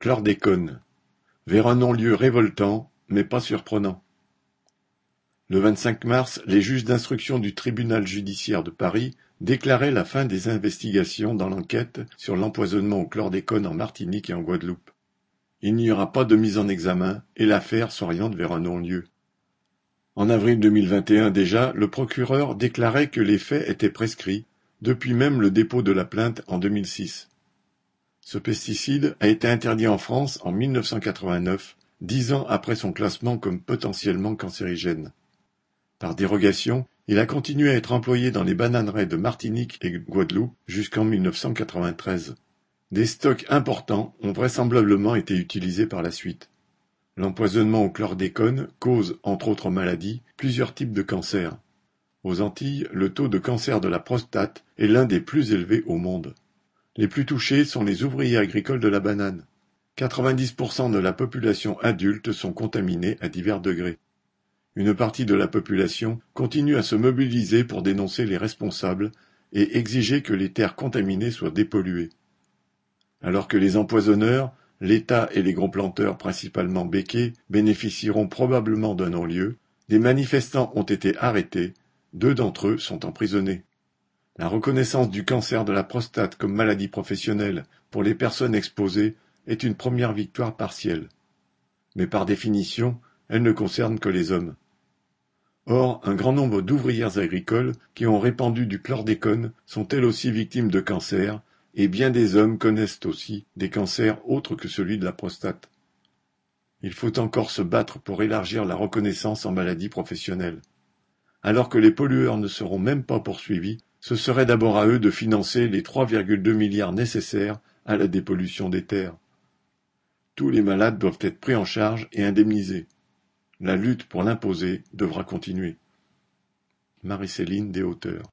Chlordécone, vers un non-lieu révoltant, mais pas surprenant. Le vingt-cinq mars, les juges d'instruction du tribunal judiciaire de Paris déclaraient la fin des investigations dans l'enquête sur l'empoisonnement au chlordécone en Martinique et en Guadeloupe. Il n'y aura pas de mise en examen et l'affaire s'oriente vers un non-lieu. En avril 2021 déjà, le procureur déclarait que les faits étaient prescrits, depuis même le dépôt de la plainte en 2006. Ce pesticide a été interdit en France en 1989, dix ans après son classement comme potentiellement cancérigène. Par dérogation, il a continué à être employé dans les bananeraies de Martinique et Guadeloupe jusqu'en 1993. Des stocks importants ont vraisemblablement été utilisés par la suite. L'empoisonnement au chlordécone cause, entre autres maladies, plusieurs types de cancers. Aux Antilles, le taux de cancer de la prostate est l'un des plus élevés au monde. Les plus touchés sont les ouvriers agricoles de la banane. 90% de la population adulte sont contaminés à divers degrés. Une partie de la population continue à se mobiliser pour dénoncer les responsables et exiger que les terres contaminées soient dépolluées. Alors que les empoisonneurs, l'État et les gros planteurs, principalement béquets, bénéficieront probablement d'un non-lieu, des manifestants ont été arrêtés, deux d'entre eux sont emprisonnés. La reconnaissance du cancer de la prostate comme maladie professionnelle pour les personnes exposées est une première victoire partielle. Mais par définition, elle ne concerne que les hommes. Or, un grand nombre d'ouvrières agricoles qui ont répandu du chlordécone sont elles aussi victimes de cancer, et bien des hommes connaissent aussi des cancers autres que celui de la prostate. Il faut encore se battre pour élargir la reconnaissance en maladie professionnelle. Alors que les pollueurs ne seront même pas poursuivis, ce serait d'abord à eux de financer les 3,2 milliards nécessaires à la dépollution des terres. Tous les malades doivent être pris en charge et indemnisés. La lutte pour l'imposer devra continuer. Marie-Céline Deshauteurs